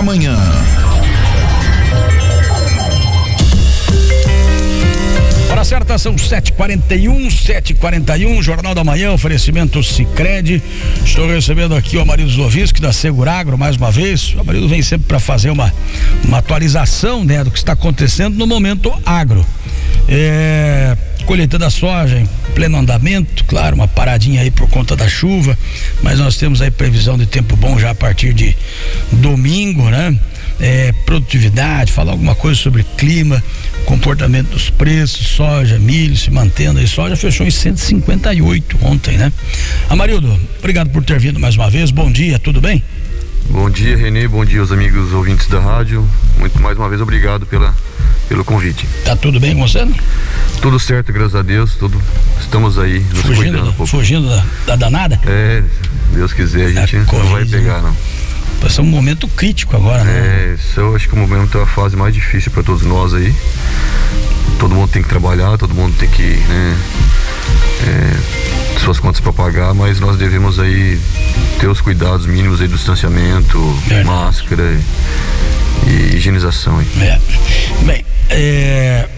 da Manhã. Hora certa são 7h41, 7h41, Jornal da Manhã, oferecimento Cicred. Estou recebendo aqui o Marido Zovisky da Seguragro mais uma vez. O Marido vem sempre para fazer uma, uma atualização né, do que está acontecendo no momento agro. É, colheita da soja em pleno andamento, claro, uma paradinha aí por conta da chuva, mas nós temos aí previsão de tempo bom já a partir de domingo, né? É, produtividade, falar alguma coisa sobre clima, comportamento dos preços, soja, milho se mantendo aí, soja fechou em 158 ontem, né? Amarildo, obrigado por ter vindo mais uma vez, bom dia, tudo bem? Bom dia, Renê, bom dia aos amigos ouvintes da rádio, muito mais uma vez obrigado pela pelo convite. Tá tudo bem com você? Tudo certo, graças a Deus, tudo. Estamos aí nos fugindo, cuidando um pouco. Fugindo da, da danada? É, Deus quiser, a gente a não vai pegar, não. Ser um momento crítico agora, né? É, isso eu acho que o momento é a fase mais difícil para todos nós aí. Todo mundo tem que trabalhar, todo mundo tem que, né, é, suas contas para pagar, mas nós devemos aí ter os cuidados mínimos aí do distanciamento, Verdade. máscara e, e higienização aí. É. Bem, é,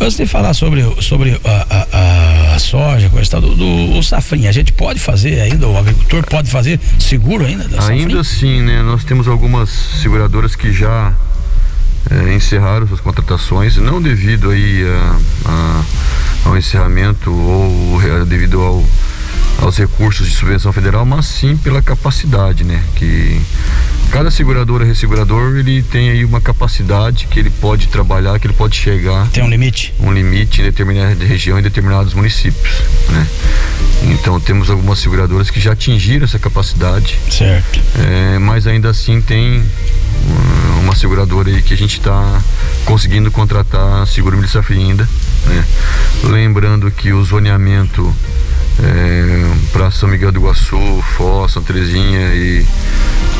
antes de falar sobre, sobre a, a, a soja, coisa do, do o safrinha, a gente pode fazer ainda, o agricultor pode fazer seguro ainda? ainda sim, né? Nós temos algumas seguradoras que já é, encerraram suas contratações, não devido aí a, a, ao encerramento ou devido ao aos recursos de subvenção federal, mas sim pela capacidade, né? Que cada seguradora, ressegurador, ele tem aí uma capacidade que ele pode trabalhar, que ele pode chegar. Tem um limite? Um limite em determinada região, em determinados municípios, né? Então temos algumas seguradoras que já atingiram essa capacidade. Certo. É, mas ainda assim tem uma seguradora aí que a gente está conseguindo contratar seguro milícia ainda, né? Lembrando que o zoneamento é, para São Miguel do Iguaçu, Foz, Santa Terezinha e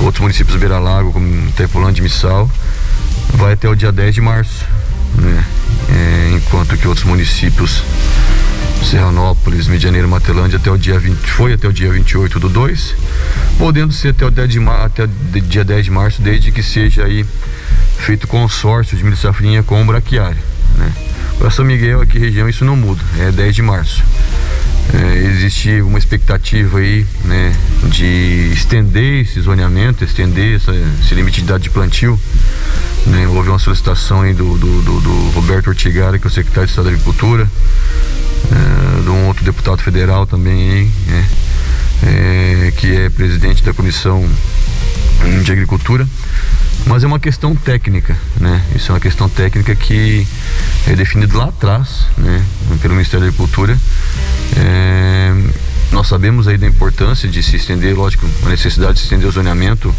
outros municípios beira-lago, como Tepolândia e Missal, vai até o dia 10 de março, né? É, enquanto que outros municípios, Serranópolis, Medianeira, Matelândia, até o dia 20, foi até o dia 28 do 2, podendo ser até o, 10 de dia 10 de março, desde que seja aí feito consórcio de milho safrinha com o braquiário, né? Para São Miguel, aqui região, isso não muda, é 10 de março é, existe uma expectativa aí, né, de estender esse zoneamento, estender essa, esse limite de idade de plantio. Né, houve uma solicitação aí do, do, do, do Roberto Ortigara, que é o secretário de Estado da Agricultura, é, de um outro deputado federal também aí, né, é, que é presidente da Comissão de Agricultura mas é uma questão técnica, né? Isso é uma questão técnica que é definido lá atrás, né? Pelo Ministério da Agricultura. É, nós sabemos aí da importância de se estender, lógico, a necessidade de se estender o zoneamento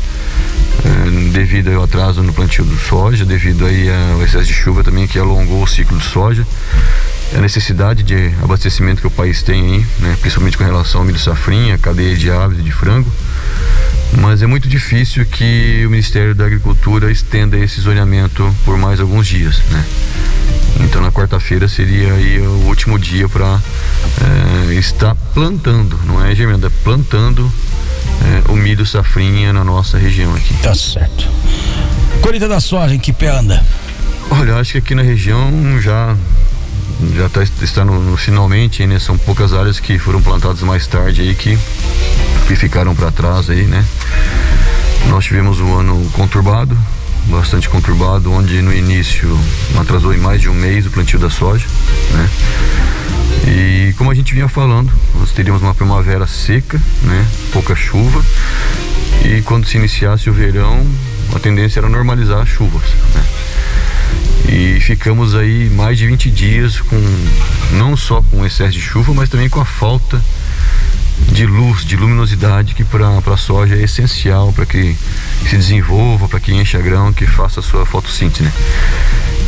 é, devido ao atraso no plantio do soja, devido aí ao excesso de chuva também que alongou o ciclo de soja a necessidade de abastecimento que o país tem aí, né, principalmente com relação ao milho safrinha, cadeia de aves e de frango mas é muito difícil que o Ministério da Agricultura estenda esse zoneamento por mais alguns dias, né? Então na quarta-feira seria aí o último dia para é, estar plantando, não é germinando, é plantando é, o milho safrinha na nossa região aqui. Tá certo. Colheita da soja, em que pé anda? Olha, acho que aqui na região já já tá, está no, no finalmente, né? São poucas áreas que foram plantadas mais tarde aí que que ficaram para trás aí, né? Nós tivemos um ano conturbado, bastante conturbado, onde no início atrasou em mais de um mês o plantio da soja, né? E como a gente vinha falando, nós teríamos uma primavera seca, né? Pouca chuva. E quando se iniciasse o verão, a tendência era normalizar as chuvas, né? E ficamos aí mais de 20 dias com não só com excesso de chuva, mas também com a falta de luz, de luminosidade que para a soja é essencial para que se desenvolva, para que encha grão, que faça a sua fotossíntese. Né?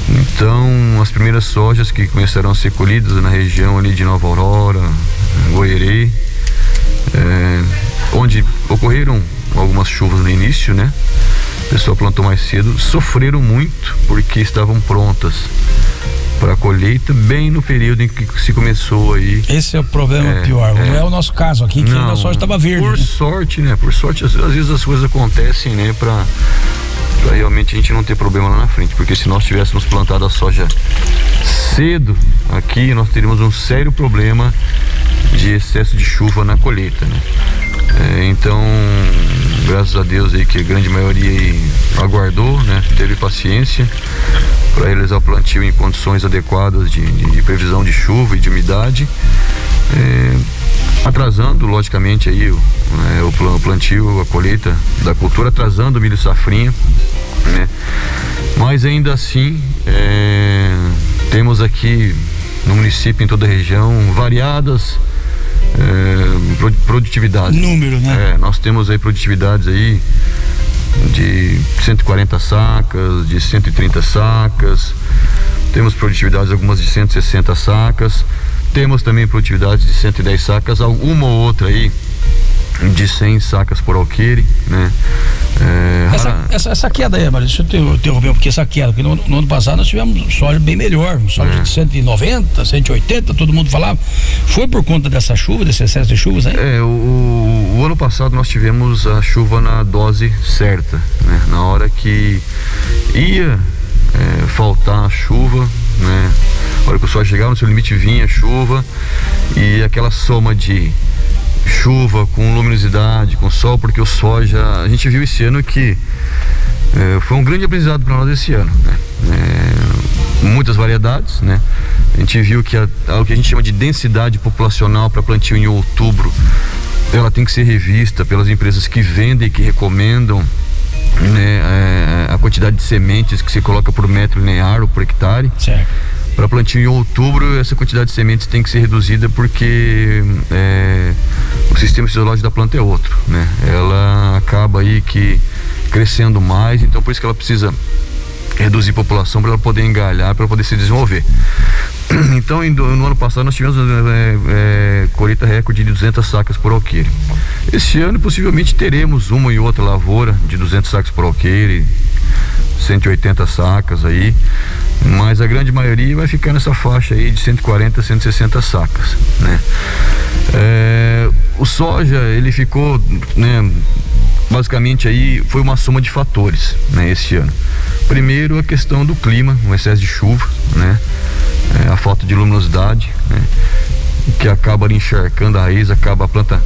Então, as primeiras sojas que começaram a ser colhidas na região ali de Nova Aurora, Goierê, é, onde ocorreram algumas chuvas no início, né? O pessoal plantou mais cedo, sofreram muito porque estavam prontas para a colheita bem no período em que se começou aí. Esse é o problema é, pior. É. Não é o nosso caso aqui, que Não, a soja estava verde. Por né? sorte, né? Por sorte, às, às, vezes as coisas acontecem, né? Para para realmente a gente não ter problema lá na frente, porque se nós tivéssemos plantado a soja cedo aqui, nós teríamos um sério problema de excesso de chuva na colheita, né? É, então, graças a Deus aí que a grande maioria aguardou, né? Teve paciência para realizar o plantio em condições adequadas de, de, de previsão de chuva e de umidade. É, atrasando logicamente aí o, né, o plantio, a colheita da cultura, atrasando o milho safrinha, né? Mas ainda assim é, temos aqui no município, em toda a região, variadas é, produtividades. Número, né? É, nós temos aí produtividades aí de 140 sacas, de 130 sacas, temos produtividades algumas de 160 sacas, temos também produtividades de 110 sacas, alguma ou outra aí de 100 sacas por alqueire, né? É, essa, essa, essa, queda aí, mas deixa eu interromper, porque essa queda, porque no, no, ano passado nós tivemos soja bem melhor, soja é. de 190, 180, todo mundo falava. Foi por conta dessa chuva, desse excesso de chuvas aí? É, o, o ano passado nós tivemos a chuva na dose certa, né? Na hora que ia é, faltar a chuva, né? A hora que o sol chegava no seu limite vinha a chuva e aquela soma de chuva, com luminosidade, com sol, porque o soja, a gente viu esse ano que é, foi um grande aprendizado para nós esse ano, né? É, muitas variedades, né? A gente viu que a, o que a gente chama de densidade populacional para plantio em outubro, ela tem que ser revista pelas empresas que vendem, que recomendam né, é, a quantidade de sementes que se coloca por metro linear ou por hectare. Certo para plantio em outubro, essa quantidade de sementes tem que ser reduzida porque é, o sistema fisiológico da planta é outro, né? Ela acaba aí que crescendo mais, então por isso que ela precisa reduzir população para ela poder engalhar, para poder se desenvolver. Então, no ano passado nós tivemos é, é, colheita recorde de 200 sacas por alqueire. Esse ano possivelmente teremos uma e outra lavoura de 200 sacas por alqueire, 180 sacas aí, mas a grande maioria vai ficar nessa faixa aí de 140 160 sacas, né? É, o soja ele ficou, né? Basicamente aí foi uma soma de fatores, né? Esse ano. Primeiro a questão do clima, o excesso de chuva, né? É, a falta de luminosidade, né? Que acaba encharcando a raiz, acaba a planta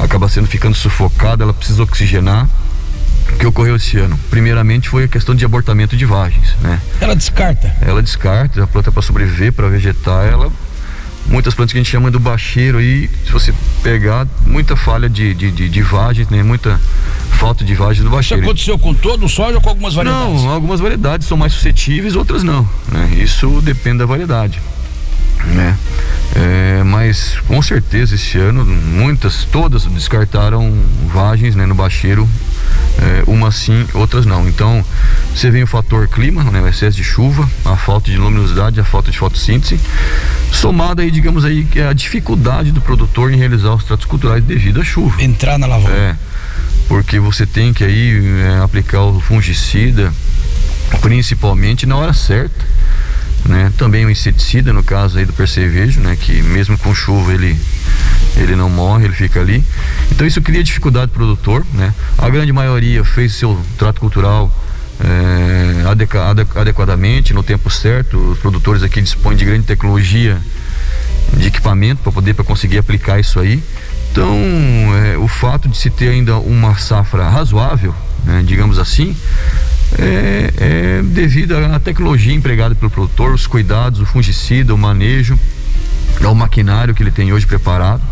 acaba sendo ficando sufocada, ela precisa oxigenar que ocorreu esse ano. Primeiramente foi a questão de abortamento de vagens, né? Ela descarta? Ela descarta, a planta para sobreviver, para vegetar, ela muitas plantas que a gente chama do bacheiro aí, se você pegar, muita falha de, de, de, de vagens, né? Muita falta de vagem no bacheiro. Isso aconteceu com todo o soja ou com algumas variedades? Não, algumas variedades são mais suscetíveis, outras não, né? Isso depende da variedade, né? É, mas com certeza esse ano muitas, todas descartaram vagens né, no bacheiro é, umas sim, outras não. Então, você vem o fator clima, né, o excesso de chuva, a falta de luminosidade, a falta de fotossíntese, somada aí, digamos aí, que é a dificuldade do produtor em realizar os tratos culturais devido à chuva. Entrar na lavoura. É, porque você tem que aí é, aplicar o fungicida, principalmente na hora certa. Né? Também o inseticida, no caso aí do percevejo, né? Que mesmo com chuva ele ele não morre, ele fica ali. Então isso cria dificuldade pro produtor, né? A grande maioria fez seu trato cultural é, adequadamente, no tempo certo. Os produtores aqui dispõem de grande tecnologia de equipamento para poder para conseguir aplicar isso aí. Então, é, o fato de se ter ainda uma safra razoável, né, digamos assim, é, é devido à tecnologia empregada pelo produtor, os cuidados, o fungicida, o manejo, ao maquinário que ele tem hoje preparado.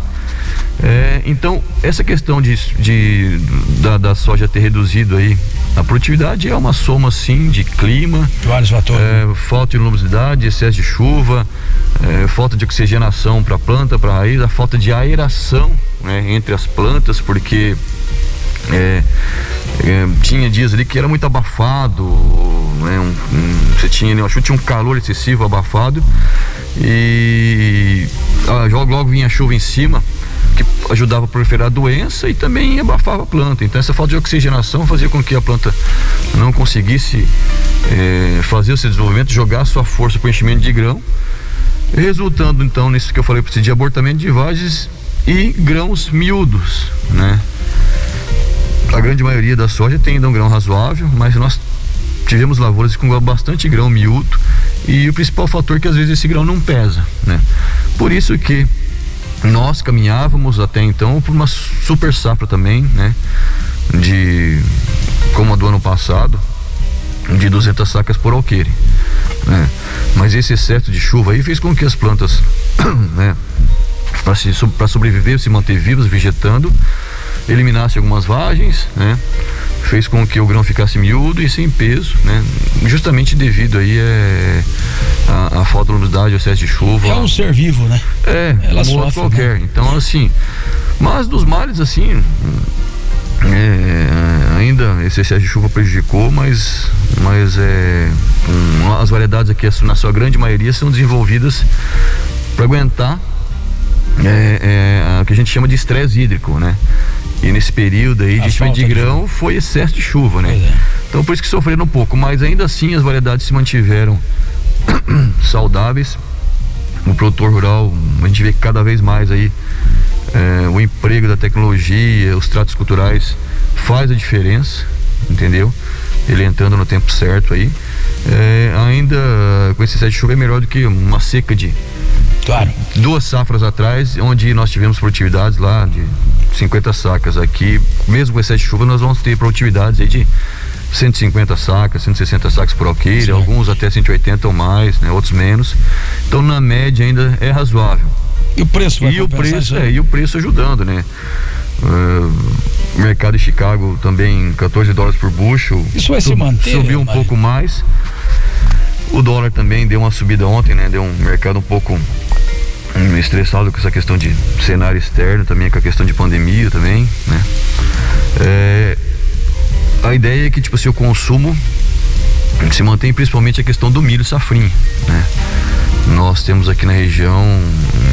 É, então, essa questão de, de da, da, soja ter reduzido aí a produtividade é uma soma sim de clima, vários fatores, é, falta de luminosidade, excesso de chuva, é, falta de oxigenação para a planta, para a raiz, a falta de aeração né, entre as plantas, porque é, é, tinha dias ali que era muito abafado, né, um, um, você tinha, eu acho que tinha um calor excessivo, abafado, e ah, logo, logo vinha chuva em cima que ajudava a proliferar a doença e também abafava a planta. Então essa falta de oxigenação fazia com que a planta não conseguisse é, fazer o seu desenvolvimento, jogar sua força para o enchimento de grão, resultando então nisso que eu falei de abortamento de vagens e grãos miúdos, né? A grande maioria da soja tem ainda um grão razoável, mas nós tivemos lavouras com bastante grão miúdo e o principal fator é que às vezes esse grão não pesa, né? Por isso que nós caminhávamos até então por uma super safra também, né? De como a do ano passado, de 200 sacas por alqueire, né? Mas esse excesso de chuva aí fez com que as plantas, né, para sobreviver, se manter vivas, vegetando, eliminasse algumas vagens, né? Fez com que o grão ficasse miúdo e sem peso, né? Justamente devido aí é, a, a falta de umidade, o excesso de chuva. É um ser vivo, né? É, Ela sofre, qualquer. Né? Então, assim, mas dos males, assim, é, ainda esse excesso de chuva prejudicou, mas, mas é, um, as variedades aqui, na sua grande maioria, são desenvolvidas para aguentar é, é, o que a gente chama de estresse hídrico, né? E nesse período aí de de grão de foi excesso de chuva, né? É. Então por isso que sofreram um pouco, mas ainda assim as variedades se mantiveram saudáveis. O produtor rural, a gente vê cada vez mais aí é, o emprego da tecnologia, os tratos culturais faz a diferença, entendeu? Ele entrando no tempo certo aí. É, ainda com esse excesso de chuva é melhor do que uma seca de Claro. Duas safras atrás, onde nós tivemos produtividades lá de 50 sacas. Aqui, mesmo com excesso de chuva, nós vamos ter produtividades aí de 150 sacas, 160 sacas por alqueire, alguns até 180 ou mais, né, outros menos. Então, na média, ainda é razoável. E o preço vai e o preço é, E o preço ajudando, né? Uh, mercado de Chicago também 14 dólares por bushel. Isso vai se manter? Subiu um pouco mais. O dólar também deu uma subida ontem, né? Deu um mercado um pouco estressado com essa questão de cenário externo, também com a questão de pandemia também, né? É, a ideia é que, tipo assim, o consumo se mantém principalmente a questão do milho safrinho, né? Nós temos aqui na região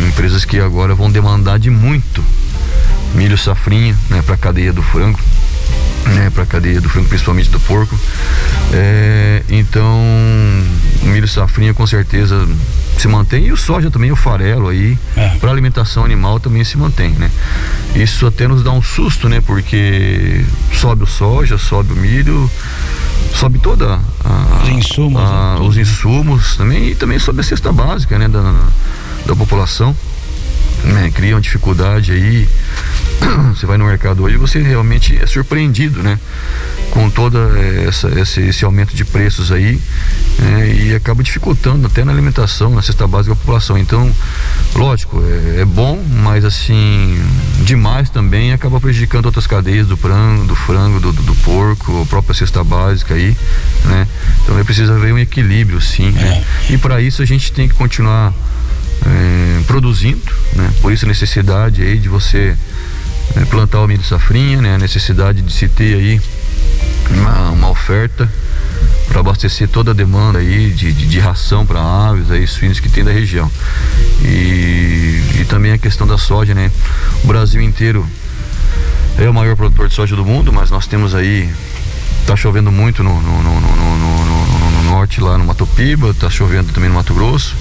empresas que agora vão demandar de muito milho safrinha, né, para a cadeia do frango, né, para a cadeia do frango, principalmente do porco. É, então, o milho safrinha com certeza se mantém e o soja também, o farelo aí, é. para alimentação animal também se mantém, né? Isso até nos dá um susto, né? Porque sobe o soja, sobe o milho, sobe toda a, os insumos, a, né? os insumos também e também sobe a cesta básica, né? Da, da população, né? Cria uma dificuldade aí você vai no mercado hoje você realmente é surpreendido, né? Com toda essa, esse, esse aumento de preços aí né? e acaba dificultando até na alimentação, na cesta básica da população. Então, lógico, é, é, bom, mas assim, demais também acaba prejudicando outras cadeias do frango, do frango, do, do, do porco, a própria cesta básica aí, né? Então é preciso haver um equilíbrio, sim, né? É. E para isso a gente tem que continuar é, produzindo, né? Por isso a necessidade aí de você é, plantar o milho safrinha, né? A necessidade de se ter aí uma, uma oferta para abastecer toda a demanda aí de, de, de ração para aves, aí, suínos que tem da região. E, e também a questão da soja, né? O Brasil inteiro é o maior produtor de soja do mundo, mas nós temos aí tá chovendo muito no, no, no, no norte lá no Mato Piba, tá chovendo também no Mato Grosso.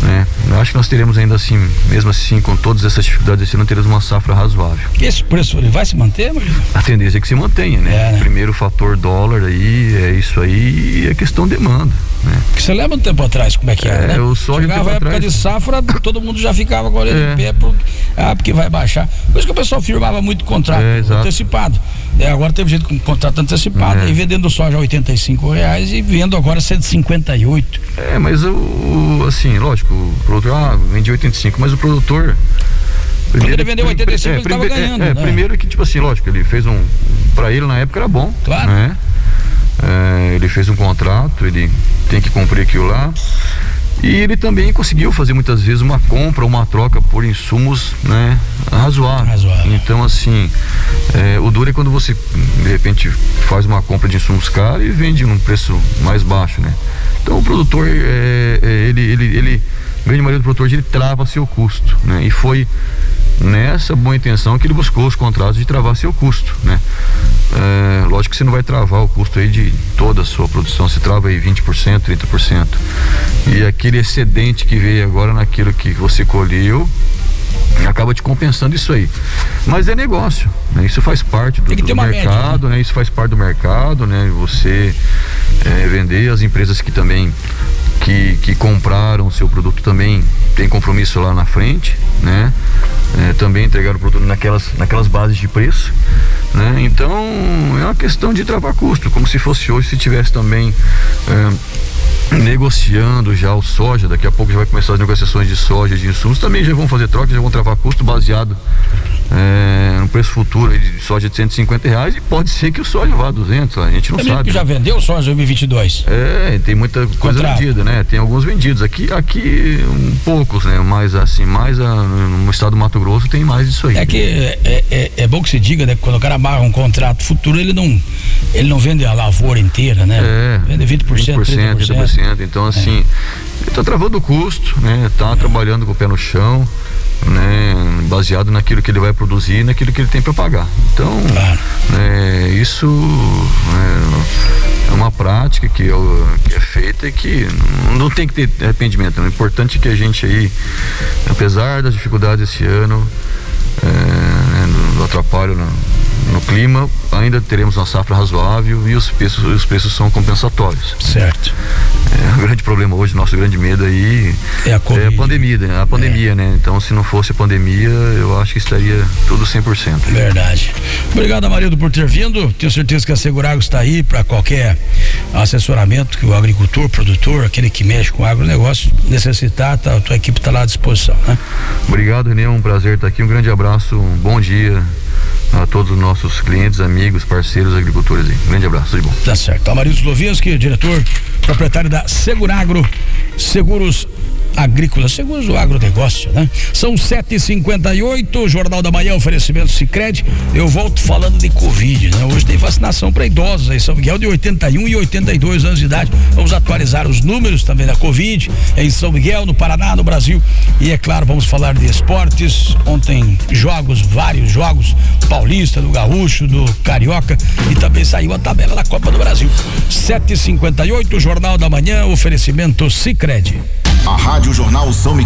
Né? Eu acho que nós teremos ainda assim, mesmo assim, com todas essas dificuldades, esse ano teremos uma safra razoável. E esse preço ele vai se manter, Marino? A tendência é que se mantenha, né? É, né? Primeiro fator dólar aí, é isso aí, e é questão demanda. Né? Que você lembra um tempo atrás como é que era, é, né? Eu só Chegava a época atrás, de safra, todo mundo já ficava com a orelha é. pé, porque, ah, porque vai baixar. Por isso que o pessoal firmava muito contrato é, antecipado. É, agora teve gente com contrato antecipado, é. aí vendendo soja a 85 reais e vendo agora 158. É, mas o, assim, lógico, o produtor, ah, vende 85, mas o produtor. Primeiro, ele vendeu 85, é, ele estava ganhando. É, né? primeiro que, tipo assim, lógico, ele fez um. Pra ele na época era bom. Claro. Né? É, ele fez um contrato, ele tem que cumprir aquilo lá. E ele também conseguiu fazer muitas vezes uma compra, uma troca por insumos, né, razoável. razoável. Então, assim, é, o duro é quando você, de repente, faz uma compra de insumos caros e vende num preço mais baixo, né? Então, o produtor, é, é, ele, ele, ele, grande maioria do produtor, ele trava seu custo, né? E foi nessa boa intenção que ele buscou os contratos de travar seu custo, né? É, lógico que você não vai travar o custo aí de toda a sua produção, você trava aí 20%, 30%. E aquele excedente que veio agora naquilo que você colheu, acaba te compensando isso aí. Mas é negócio, né? Isso faz parte do, do mercado, média, né? né? Isso faz parte do mercado, né? Você é, vender as empresas que também que, que compraram o seu produto também tem compromisso lá na frente, né? É, também entregar o produto naquelas, naquelas bases de preço, né? Então é uma questão de travar custo, como se fosse hoje se tivesse também é, negociando já o soja, daqui a pouco já vai começar as negociações de soja, de insumos, também já vão fazer troca, já vão travar custo baseado é, no preço futuro de soja de 150 reais e pode ser que o soja vá a 200, a gente não é sabe. que já vendeu soja 2022? É, tem muita coisa Contrato. vendida, né? Tem alguns vendidos aqui, aqui um, poucos, né? Mas assim, mais a, no estado do Mato Grosso tem mais isso aí. É que é, é, é bom que se diga, né? Quando o cara amarra um contrato futuro, ele não ele não vende a lavoura inteira, né? É, vende 20%, 20% 30%. 30%. Então assim, é. tá travando o custo, né? Tá é. trabalhando com o pé no chão né, baseado naquilo que ele vai produzir e naquilo que ele tem para pagar. Então, claro. né, isso é, é uma prática que, eu, que, é feita e que não, tem que ter arrependimento. O importante é que a gente aí, apesar das dificuldades esse ano, é, né, do atrapalho no, no clima, ainda teremos uma safra razoável e os preços, os preços são compensatórios. Certo. É, o grande problema hoje, nosso grande medo aí é a, é a pandemia, né? A pandemia, é. né? Então, se não fosse a pandemia, eu acho que estaria tudo 100%. Verdade. Obrigado, Amarildo, por ter vindo. Tenho certeza que a Segurago está aí para qualquer assessoramento que o agricultor, produtor, aquele que mexe com agronegócio necessitar, tá, a tua equipe está lá à disposição, né? Obrigado, Renê, um prazer estar aqui. Um grande abraço, um bom dia a todos os nossos clientes, amigos, parceiros, agricultores aí. Um grande abraço, tudo bom. Tá certo. Amarildo Slovinski, diretor, proprietário da Seguragro Seguros agrícola, seguros do agronegócio, né? São 7h58, Jornal da Manhã, oferecimento Cicred. Eu volto falando de Covid, né? Hoje tem vacinação para idosos em São Miguel de 81 e 82 anos de idade. Vamos atualizar os números também da Covid em São Miguel, no Paraná, no Brasil. E é claro, vamos falar de esportes. Ontem, jogos, vários jogos, Paulista, do Gaúcho, do Carioca e também saiu a tabela da Copa do Brasil. 7h58, Jornal da Manhã, oferecimento Cicred. A Rádio Jornal São Miguel